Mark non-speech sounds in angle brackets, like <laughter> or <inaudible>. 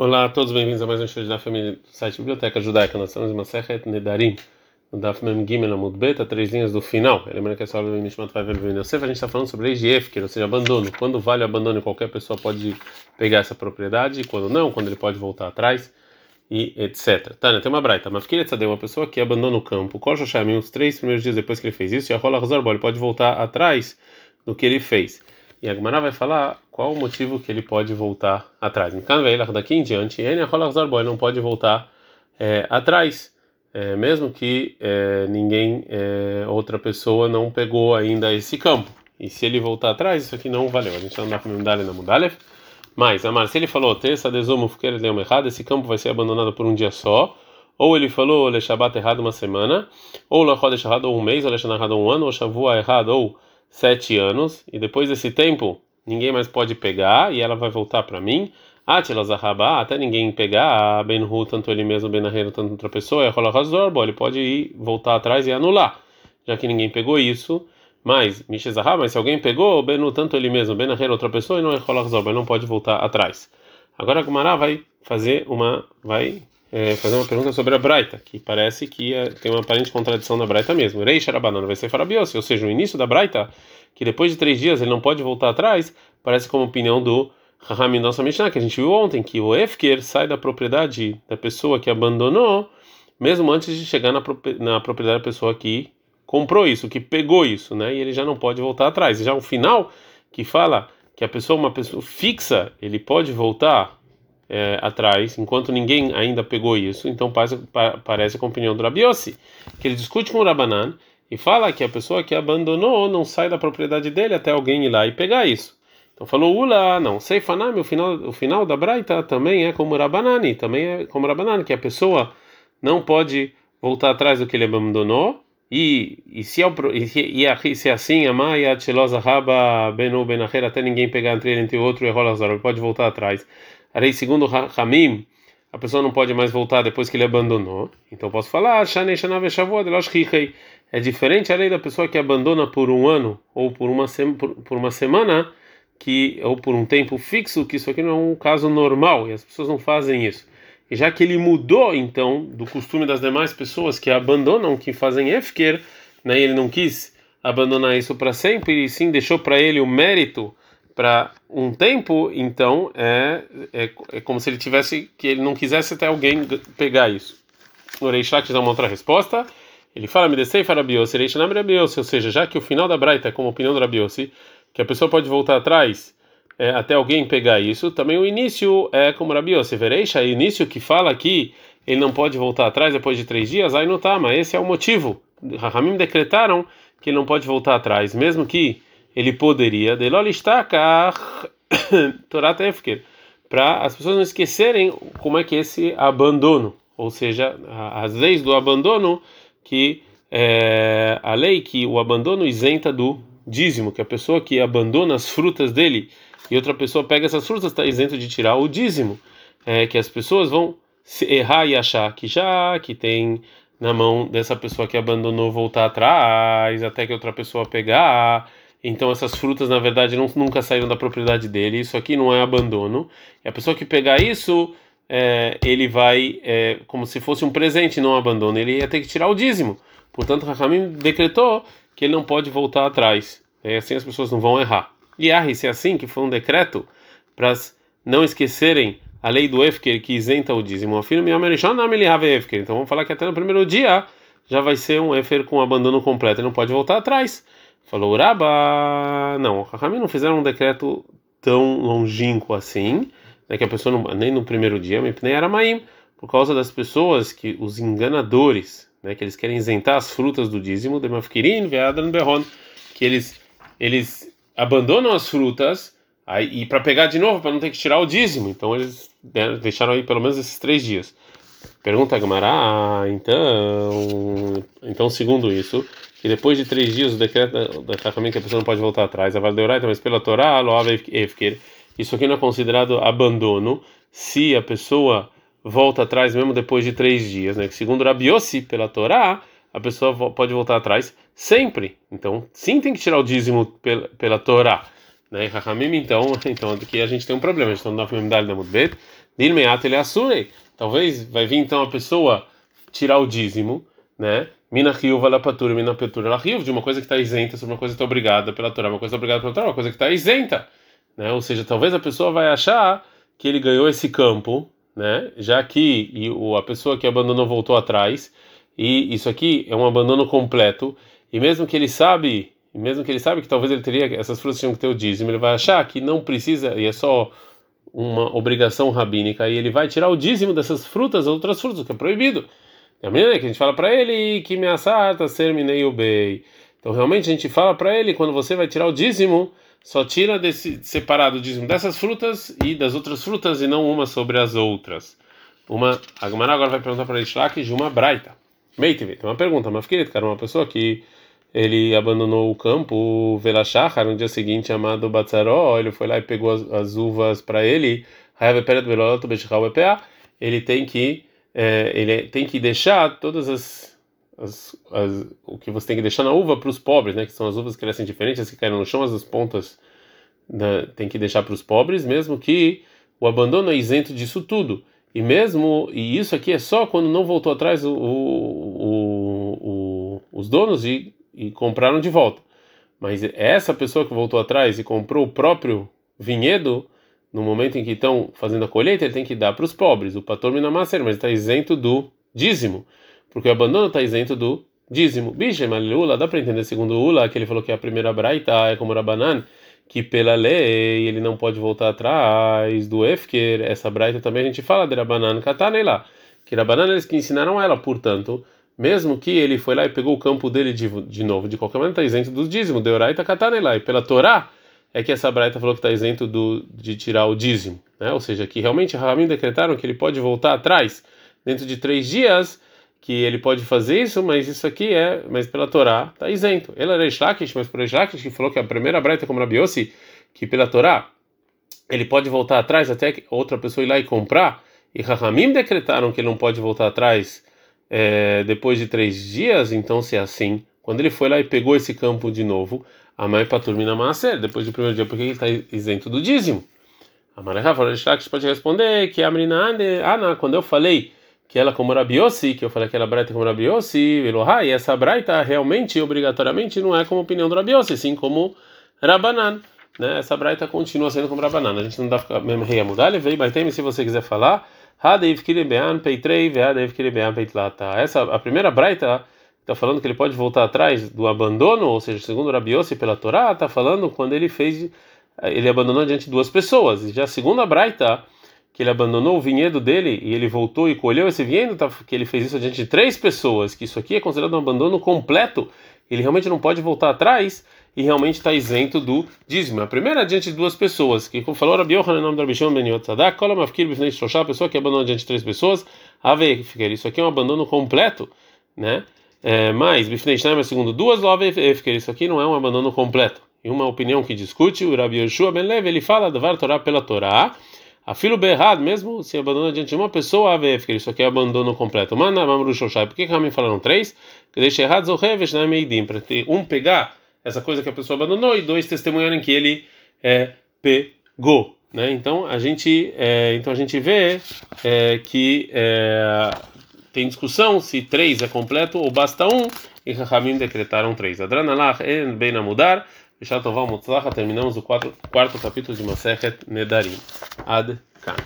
Olá a todos, bem-vindos a mais um show da família do site Biblioteca Judaica. Nós estamos em Masechet Nedarim, no Daf Mem Gimel Amud Beta, três linhas do final. Lembrando que essa aula do Nishmat vai ver a gente está falando sobre Egiefker, ou seja, abandono. Quando vale o abandono, qualquer pessoa pode pegar essa propriedade, quando não, quando ele pode voltar atrás e etc. Tânia, tem uma braita, queria saber uma pessoa que abandona o campo, Kol Shoshamim, os três primeiros dias depois que ele fez isso, e a Rola Razorbo, ele pode voltar atrás do que ele fez. E a Gemara vai falar qual o motivo que ele pode voltar atrás. Daqui em diante, ele não pode voltar é, atrás, é, mesmo que é, ninguém, outra pessoa não pegou ainda esse campo. E se ele voltar atrás, isso aqui não valeu. A gente não dá para mudar na Mudalev. Mas, Amar, se ele falou, terça desumo deu errado, esse campo vai ser abandonado por um dia só. Ou ele falou, le Shabbat errado uma semana, ou le errado um mês, ou le errado um ano, ou Shavua errado ou sete anos, e depois desse tempo ninguém mais pode pegar, e ela vai voltar para mim. até ninguém pegar, Benhu, tanto ele mesmo, Benahero, tanto outra pessoa, é bom, ele pode ir voltar atrás e anular, já que ninguém pegou isso. Mas, Mishezahá, mas se alguém pegou, Benu, tanto ele mesmo, Benahero, outra pessoa, e não é ele não pode voltar atrás. Agora a Gumará vai fazer uma. vai é, fazer uma pergunta sobre a Braita, que parece que é, tem uma aparente contradição na Braita mesmo. Rei Sharabanana vai ser Farabiose, ou seja, o início da Braita, que depois de três dias ele não pode voltar atrás, parece como opinião do Rahamim nossa Mishnah, que a gente viu ontem, que o Efker sai da propriedade da pessoa que abandonou, mesmo antes de chegar na, na propriedade da pessoa que comprou isso, que pegou isso, né? E ele já não pode voltar atrás. Já o final, que fala que a pessoa, uma pessoa fixa, ele pode voltar é, atrás, enquanto ninguém ainda pegou isso, então parece, parece com a opinião do Rabiossi, que ele discute com o Rabanan e fala que a pessoa que abandonou não sai da propriedade dele até alguém ir lá e pegar isso. Então falou Ula, não, Seifanami, o final, o final da Braita também é como Rabanani, também é como Rabanani, que a pessoa não pode voltar atrás do que ele abandonou. E, e, se, é, e, se, e se é assim, a Maia, Tchelosa, Raba, Benu, Benacher, até ninguém pegar entre ele entre o outro e Rolazar, ele pode voltar atrás. Aí, segundo Ramim, a pessoa não pode mais voltar depois que ele abandonou. Então posso falar, é diferente a lei da pessoa que abandona por um ano ou por uma, por, por uma semana, que ou por um tempo fixo, que isso aqui não é um caso normal e as pessoas não fazem isso. E já que ele mudou então do costume das demais pessoas que abandonam, que fazem efker, né, ele não quis abandonar isso para sempre e sim deixou para ele o mérito para um tempo, então é, é, é, como se ele tivesse que ele não quisesse até alguém pegar isso. O Reishlak dá uma outra resposta. Ele fala: Me descei para Rabiossi, Reishnam Rabiossi, ou seja, já que o final da Braita é como opinião do Rabiossi, que a pessoa pode voltar atrás é, até alguém pegar isso, também o início é como Rabiossi. O início que fala que ele não pode voltar atrás depois de três dias, aí não tá, mas esse é o motivo. Rahamim decretaram que ele não pode voltar atrás, mesmo que ele poderia, <coughs> para as pessoas não esquecerem como é que é esse abandono, ou seja, as leis do abandono, que é, a lei que o abandono isenta do dízimo, que a pessoa que abandona as frutas dele e outra pessoa pega essas frutas está isento de tirar o dízimo, é, que as pessoas vão errar e achar que já que tem na mão dessa pessoa que abandonou voltar atrás até que outra pessoa pegar então essas frutas na verdade não, nunca saíram da propriedade dele. Isso aqui não é abandono. E a pessoa que pegar isso, é, ele vai é, como se fosse um presente, não abandono. Ele ia ter que tirar o dízimo. Portanto, Rahamim decretou que ele não pode voltar atrás. E assim as pessoas não vão errar. E ah, se é assim que foi um decreto para não esquecerem a lei do Efker que isenta o dízimo. Então vamos falar que até no primeiro dia já vai ser um Efer com abandono completo. Ele não pode voltar atrás. Falou Uraba. Não, Rahamim não fizeram um decreto tão longínquo assim, né, que a pessoa não, nem no primeiro dia, nem era maim, por causa das pessoas que os enganadores, né, que eles querem isentar as frutas do dízimo, de mafkirin, veadan berron, que eles eles abandonam as frutas aí, e para pegar de novo para não ter que tirar o dízimo, então eles deixaram aí pelo menos esses três dias. Pergunta a Gamara, ah, então, então segundo isso, que depois de três dias o decreto da Chachamim que a pessoa não pode voltar atrás, a Valdeoraita, mas pela Torá, isso aqui não é considerado abandono se a pessoa volta atrás mesmo depois de três dias, né? Segundo Rabiossi, pela Torá, a pessoa pode voltar atrás sempre. Então, sim, tem que tirar o dízimo pela, pela Torá. Né? Rahamim, então, <laughs> então aqui a gente tem um problema. A gente está no Daf da Mudbet. Dilmeat ele assurei. Talvez vai vir então a pessoa tirar o dízimo, né? Mina riuva la patura, mina petura la riuva, de uma coisa que está isenta sobre uma coisa que está obrigada pela Torá, uma coisa obrigada pela Torá, uma coisa que está isenta, né? Ou seja, talvez a pessoa vai achar que ele ganhou esse campo, né? Já que e o, a pessoa que abandonou voltou atrás, e isso aqui é um abandono completo, e mesmo que ele sabe, mesmo que ele sabe que talvez ele teria essas frutas tinham que ter o dízimo, ele vai achar que não precisa e é só uma obrigação rabínica e ele vai tirar o dízimo dessas frutas ou outras frutas, que é proibido. A menina que a gente fala para ele que me assata ser o bem. Então realmente a gente fala para ele quando você vai tirar o dízimo, só tira desse separado o dízimo dessas frutas e das outras frutas e não uma sobre as outras. Uma a Gemara agora vai perguntar para ele de uma braita. Meiteve, tem uma pergunta, mas querido, cara, uma pessoa que ele abandonou o campo, Velachachar, no dia seguinte, amado Batzaró, ele foi lá e pegou as, as uvas para ele, ele tem que é, ele tem que deixar todas as, as, as, o que você tem que deixar na uva para os pobres, né? Que são as uvas que crescem diferentes, as que caem no chão, as pontas né, tem que deixar para os pobres, mesmo que o abandono é isento disso tudo. E mesmo e isso aqui é só quando não voltou atrás o, o, o, os donos e, e compraram de volta. Mas essa pessoa que voltou atrás e comprou o próprio vinhedo no momento em que estão fazendo a colheita, ele tem que dar para os pobres, o pator minamasser, mas está isento do dízimo, porque o abandono está isento do dízimo. Bicho, Ula, dá para entender segundo Ula, que ele falou que a primeira braita é como Rabanan, que pela lei ele não pode voltar atrás do Efker, essa braita também a gente fala de Rabanan Katanei lá, que Rabanan eles que ensinaram ela, portanto, mesmo que ele foi lá e pegou o campo dele de, de novo, de qualquer maneira está isento do dízimo, de Oraita Katanei lá, e pela Torá, é que essa Braita falou que está isento do, de tirar o dízimo, né? Ou seja, que realmente Rahamim decretaram que ele pode voltar atrás dentro de três dias, que ele pode fazer isso, mas isso aqui é, mas pela Torá está isento. Ele era Ishlakish, mas por Ishlakish que falou que a primeira Braita como Rabiossi, que pela Torá ele pode voltar atrás até que outra pessoa ir lá e comprar, e Rahamim decretaram que ele não pode voltar atrás é, depois de três dias, então se é assim, quando ele foi lá e pegou esse campo de novo, a mãe para turmina maser, depois do primeiro dia, porque ele está isento do dízimo. A Marajá falou, pode responder que a menina Ana, quando eu falei que ela como Rabiossi, que eu falei que ela braita como Rabiossi, Elohá, e essa braita realmente, obrigatoriamente, não é como opinião do Rabiossi, sim como Rabanan. Né? Essa braita continua sendo como Rabanan. A gente não dá para mesmo rei mudar, levei, baiteme se você quiser falar. Essa, a primeira braita está falando que ele pode voltar atrás do abandono, ou seja, segundo Rabi Yossi pela Torá, está falando quando ele fez, ele abandonou diante de duas pessoas. E já segundo a Braita, que ele abandonou o vinhedo dele e ele voltou e colheu esse vinhedo, tá, que ele fez isso diante de três pessoas, que isso aqui é considerado um abandono completo, ele realmente não pode voltar atrás e realmente está isento do dízimo. A primeira diante de duas pessoas, que como falou Rabi Yohanan, nome do Rabi Shimon ben Yotzadak, Kolam Afkir Bifnei Shoshá, a pessoa que abandonou diante de três pessoas, Ave, isso aqui é um abandono completo, né? É, mas, Bifnei Shnaim, segundo duas lovas, isso aqui não é um abandono completo. E uma opinião que discute, o Rabi Yoshua Ben Lev, ele fala do Torá pela Torá, a filo berrado, mesmo se abandona diante de uma pessoa, AVF, isso aqui é abandono completo. Manda Mamru Shoshai, por que Ramin falaram três? Que deixa errado Zohevesh na Meidim, para um pegar essa coisa que a pessoa abandonou e dois testemunharem que ele é, pegou. Né? Então a gente, é, então a gente vê é, que é, tem discussão se três é completo ou basta um, e Rahamim decretaram três. Adranalach en ben amudar, Vishatová Mutzlacha, terminamos o quarto, quarto capítulo de Masechet Nedarim. Ad Kan.